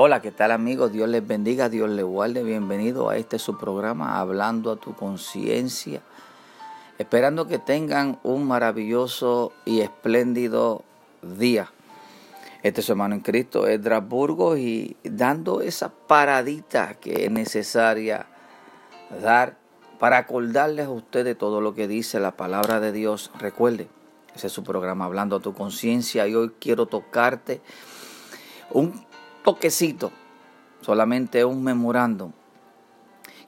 Hola, ¿qué tal amigos? Dios les bendiga, Dios les guarde. Bienvenido a este su programa, Hablando a tu conciencia. Esperando que tengan un maravilloso y espléndido día. Este es su hermano en Cristo, Edras Burgos, y dando esa paradita que es necesaria dar para acordarles a ustedes todo lo que dice la palabra de Dios. Recuerde, ese es su programa, Hablando a tu conciencia, y hoy quiero tocarte un toquecito, solamente un memorándum.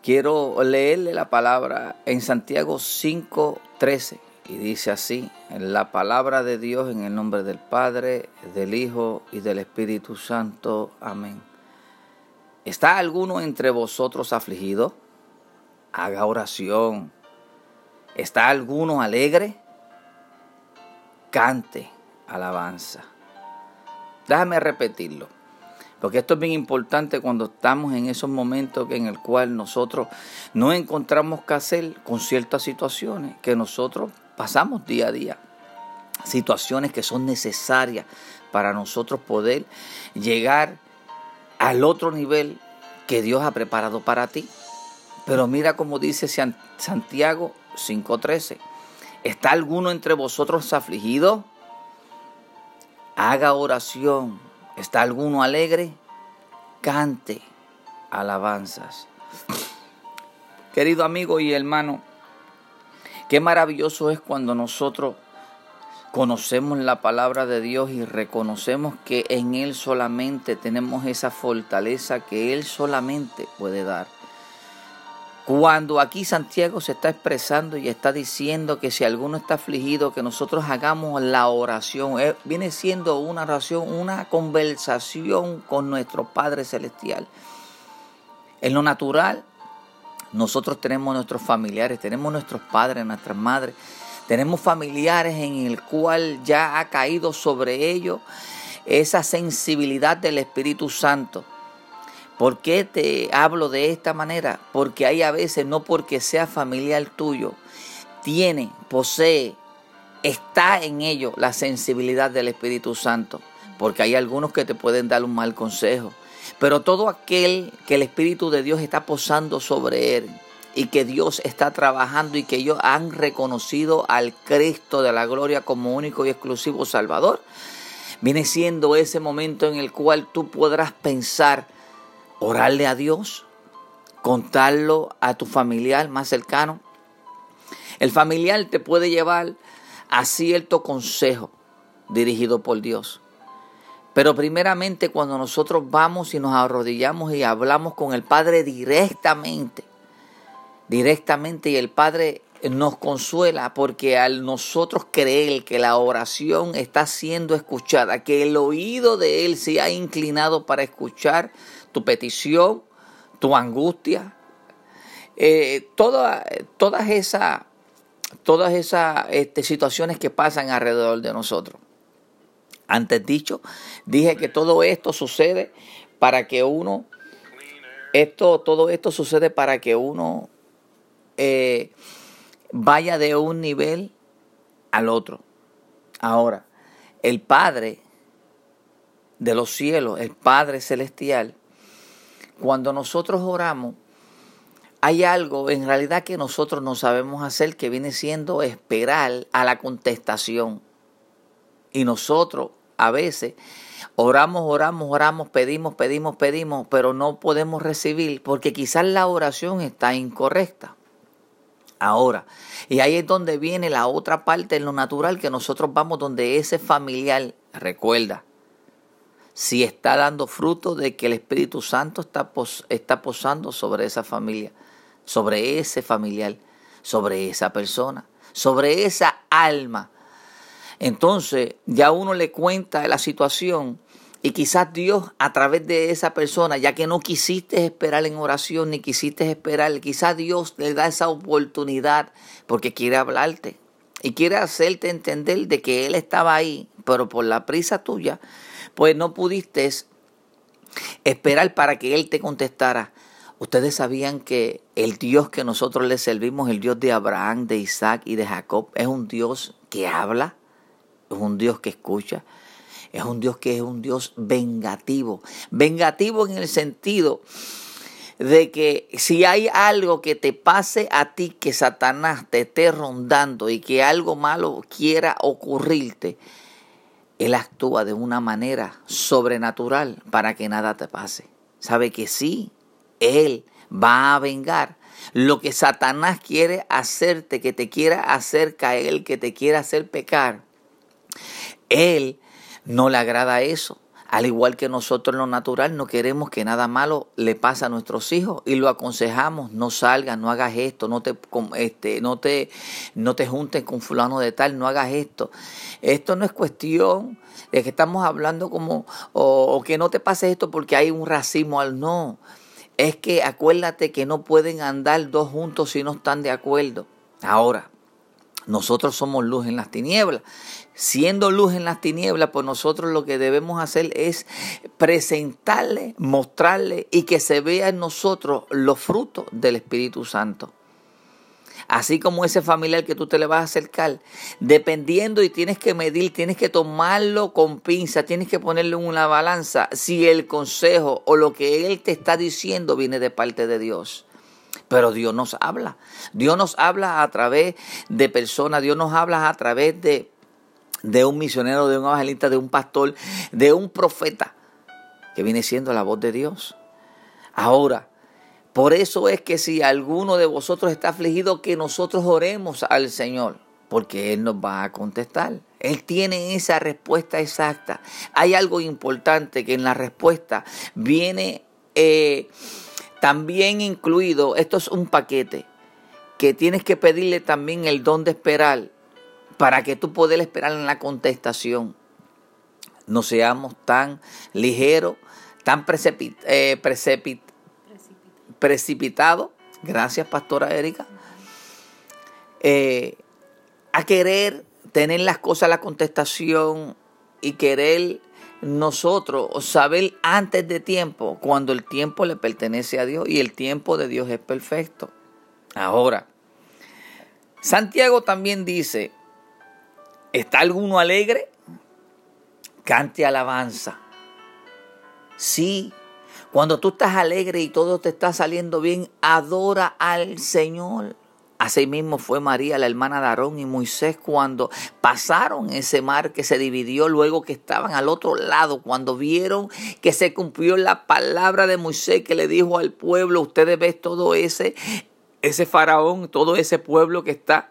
Quiero leerle la palabra en Santiago 5:13 y dice así, la palabra de Dios en el nombre del Padre, del Hijo y del Espíritu Santo. Amén. ¿Está alguno entre vosotros afligido? Haga oración. ¿Está alguno alegre? Cante alabanza. Déjame repetirlo. Porque esto es bien importante cuando estamos en esos momentos en el cual nosotros no encontramos qué hacer con ciertas situaciones que nosotros pasamos día a día. Situaciones que son necesarias para nosotros poder llegar al otro nivel que Dios ha preparado para ti. Pero mira como dice Santiago 5:13. ¿Está alguno entre vosotros afligido? Haga oración ¿Está alguno alegre? Cante alabanzas. Querido amigo y hermano, qué maravilloso es cuando nosotros conocemos la palabra de Dios y reconocemos que en Él solamente tenemos esa fortaleza que Él solamente puede dar. Cuando aquí Santiago se está expresando y está diciendo que si alguno está afligido, que nosotros hagamos la oración, eh, viene siendo una oración, una conversación con nuestro Padre Celestial. En lo natural, nosotros tenemos nuestros familiares, tenemos nuestros padres, nuestras madres, tenemos familiares en el cual ya ha caído sobre ellos esa sensibilidad del Espíritu Santo ¿Por qué te hablo de esta manera? Porque hay a veces, no porque sea familiar tuyo, tiene, posee, está en ello la sensibilidad del Espíritu Santo. Porque hay algunos que te pueden dar un mal consejo. Pero todo aquel que el Espíritu de Dios está posando sobre él y que Dios está trabajando y que ellos han reconocido al Cristo de la gloria como único y exclusivo Salvador, viene siendo ese momento en el cual tú podrás pensar, orarle a Dios, contarlo a tu familiar más cercano. El familiar te puede llevar a cierto consejo dirigido por Dios. Pero primeramente cuando nosotros vamos y nos arrodillamos y hablamos con el Padre directamente, directamente y el Padre nos consuela porque al nosotros creer que la oración está siendo escuchada, que el oído de Él se ha inclinado para escuchar tu petición, tu angustia, eh, todas esas todas esas este, situaciones que pasan alrededor de nosotros. Antes dicho, dije que todo esto sucede para que uno, esto, todo esto sucede para que uno eh, vaya de un nivel al otro. Ahora, el Padre de los cielos, el Padre celestial, cuando nosotros oramos, hay algo en realidad que nosotros no sabemos hacer que viene siendo esperar a la contestación. Y nosotros a veces oramos, oramos, oramos, pedimos, pedimos, pedimos, pero no podemos recibir porque quizás la oración está incorrecta. Ahora, y ahí es donde viene la otra parte en lo natural que nosotros vamos donde ese familiar, recuerda, si está dando fruto de que el Espíritu Santo está, está posando sobre esa familia, sobre ese familiar, sobre esa persona, sobre esa alma. Entonces ya uno le cuenta la situación y quizás Dios a través de esa persona, ya que no quisiste esperar en oración ni quisiste esperar, quizás Dios le da esa oportunidad porque quiere hablarte y quiere hacerte entender de que Él estaba ahí, pero por la prisa tuya pues no pudiste esperar para que Él te contestara. Ustedes sabían que el Dios que nosotros le servimos, el Dios de Abraham, de Isaac y de Jacob, es un Dios que habla, es un Dios que escucha, es un Dios que es un Dios vengativo. Vengativo en el sentido de que si hay algo que te pase a ti, que Satanás te esté rondando y que algo malo quiera ocurrirte, Él actúa de una manera sobrenatural para que nada te pase. Sabe que sí, Él va a vengar lo que Satanás quiere hacerte, que te quiera hacer caer, que te quiera hacer pecar. Él no le agrada eso. Al igual que nosotros en lo natural no queremos que nada malo le pase a nuestros hijos y lo aconsejamos, no salgas, no hagas esto, no te, este, no te, no te juntes con fulano de tal, no hagas esto. Esto no es cuestión de que estamos hablando como, o, que no te pase esto porque hay un racismo al no. Es que acuérdate que no pueden andar dos juntos si no están de acuerdo. Ahora, nosotros somos luz en las tinieblas. Siendo luz en las tinieblas, pues nosotros lo que debemos hacer es presentarle, mostrarle y que se vea en nosotros los frutos del Espíritu Santo. Así como ese familiar que tú te le vas a acercar, dependiendo y tienes que medir, tienes que tomarlo con pinza, tienes que ponerle en una balanza si el consejo o lo que él te está diciendo viene de parte de Dios. Pero Dios nos habla. Dios nos habla a través de personas, Dios nos habla a través de, de un misionero, de un evangelista, de un pastor, de un profeta, que viene siendo la voz de Dios. Ahora, por eso es que si alguno de vosotros está afligido, que nosotros oremos al Señor, porque Él nos va a contestar. Él tiene esa respuesta exacta. Hay algo importante que en la respuesta viene... Eh, también incluido, esto es un paquete, que tienes que pedirle también el don de esperar para que tú puedas esperar en la contestación. No seamos tan ligeros, tan eh, precipitados. Gracias, Pastora Erika. Eh, a querer tener las cosas, la contestación y querer nosotros saber antes de tiempo, cuando el tiempo le pertenece a Dios y el tiempo de Dios es perfecto. Ahora, Santiago también dice, ¿está alguno alegre? Cante alabanza. Sí, cuando tú estás alegre y todo te está saliendo bien, adora al Señor. Asimismo fue María, la hermana de Aarón y Moisés cuando pasaron ese mar que se dividió luego que estaban al otro lado, cuando vieron que se cumplió la palabra de Moisés que le dijo al pueblo, ustedes ven todo ese, ese faraón, todo ese pueblo que está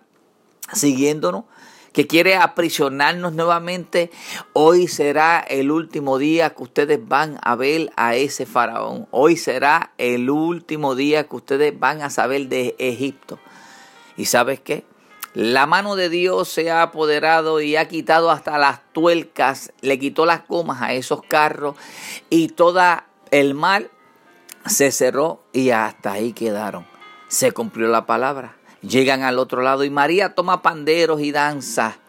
siguiéndonos, que quiere aprisionarnos nuevamente, hoy será el último día que ustedes van a ver a ese faraón. Hoy será el último día que ustedes van a saber de Egipto. ¿Y sabes qué? La mano de Dios se ha apoderado y ha quitado hasta las tuercas, le quitó las comas a esos carros y toda el mal se cerró y hasta ahí quedaron. Se cumplió la palabra. Llegan al otro lado y María toma panderos y danza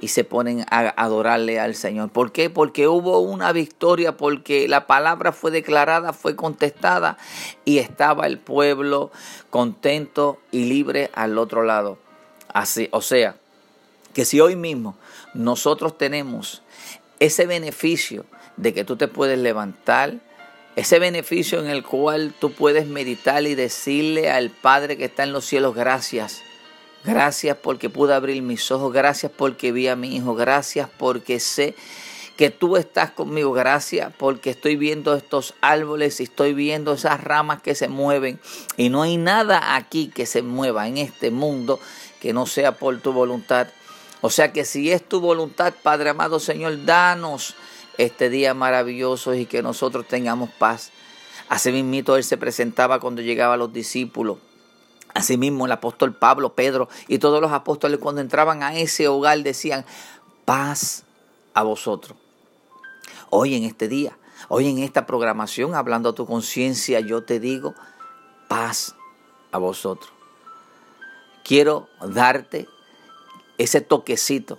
y se ponen a adorarle al Señor. ¿Por qué? Porque hubo una victoria, porque la palabra fue declarada, fue contestada y estaba el pueblo contento y libre al otro lado. Así, o sea, que si hoy mismo nosotros tenemos ese beneficio de que tú te puedes levantar, ese beneficio en el cual tú puedes meditar y decirle al Padre que está en los cielos gracias Gracias porque pude abrir mis ojos. Gracias porque vi a mi hijo. Gracias porque sé que tú estás conmigo. Gracias porque estoy viendo estos árboles y estoy viendo esas ramas que se mueven. Y no hay nada aquí que se mueva en este mundo que no sea por tu voluntad. O sea que si es tu voluntad, Padre amado Señor, danos este día maravilloso y que nosotros tengamos paz. Así mismito Él se presentaba cuando llegaba a los discípulos Asimismo, el apóstol Pablo, Pedro y todos los apóstoles cuando entraban a ese hogar decían, paz a vosotros. Hoy en este día, hoy en esta programación, hablando a tu conciencia, yo te digo, paz a vosotros. Quiero darte ese toquecito,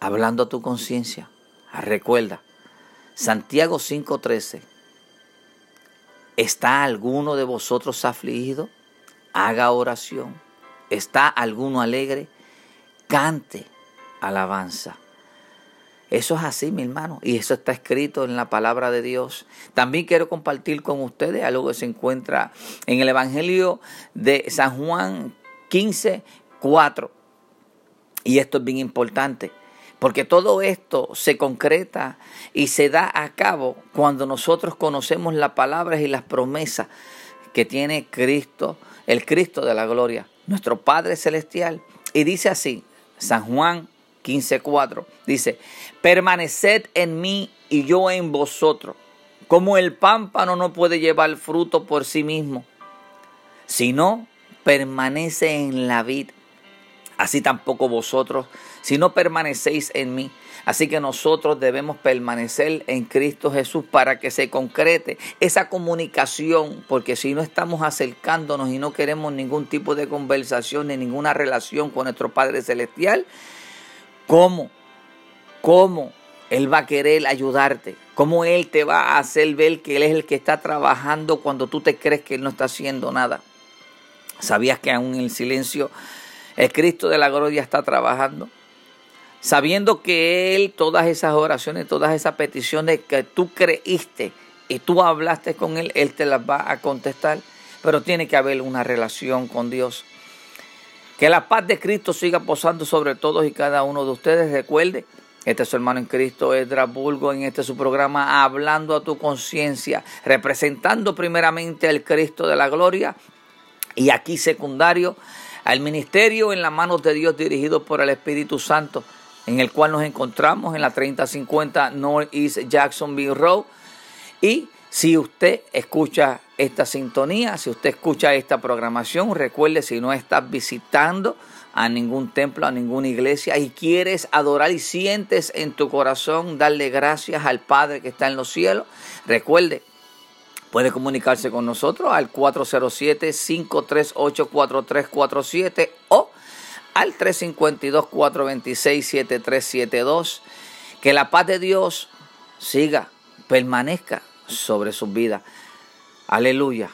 hablando a tu conciencia. Recuerda, Santiago 5:13, ¿está alguno de vosotros afligido? Haga oración. ¿Está alguno alegre? Cante alabanza. Eso es así, mi hermano, y eso está escrito en la palabra de Dios. También quiero compartir con ustedes algo que se encuentra en el Evangelio de San Juan 15, 4. Y esto es bien importante, porque todo esto se concreta y se da a cabo cuando nosotros conocemos las palabras y las promesas que tiene Cristo, el Cristo de la gloria, nuestro Padre Celestial. Y dice así, San Juan 15:4, dice, permaneced en mí y yo en vosotros, como el pámpano no puede llevar fruto por sí mismo, sino permanece en la vid. Así tampoco vosotros, si no permanecéis en mí. Así que nosotros debemos permanecer en Cristo Jesús para que se concrete esa comunicación, porque si no estamos acercándonos y no queremos ningún tipo de conversación ni ninguna relación con nuestro Padre Celestial, ¿cómo? ¿Cómo Él va a querer ayudarte? ¿Cómo Él te va a hacer ver que Él es el que está trabajando cuando tú te crees que Él no está haciendo nada? ¿Sabías que aún en el silencio el Cristo de la gloria está trabajando? Sabiendo que Él, todas esas oraciones, todas esas peticiones que tú creíste y tú hablaste con Él, Él te las va a contestar. Pero tiene que haber una relación con Dios. Que la paz de Cristo siga posando sobre todos y cada uno de ustedes. Recuerde, este es su hermano en Cristo, Edra Bulgo, en este su programa, hablando a tu conciencia, representando primeramente al Cristo de la gloria y aquí secundario al ministerio en las manos de Dios dirigido por el Espíritu Santo en el cual nos encontramos en la 3050 Northeast Jacksonville Road. Y si usted escucha esta sintonía, si usted escucha esta programación, recuerde si no estás visitando a ningún templo, a ninguna iglesia y quieres adorar y sientes en tu corazón darle gracias al Padre que está en los cielos, recuerde, puede comunicarse con nosotros al 407-538-4347 o al 352-426-7372. Que la paz de Dios siga, permanezca sobre sus vidas. Aleluya.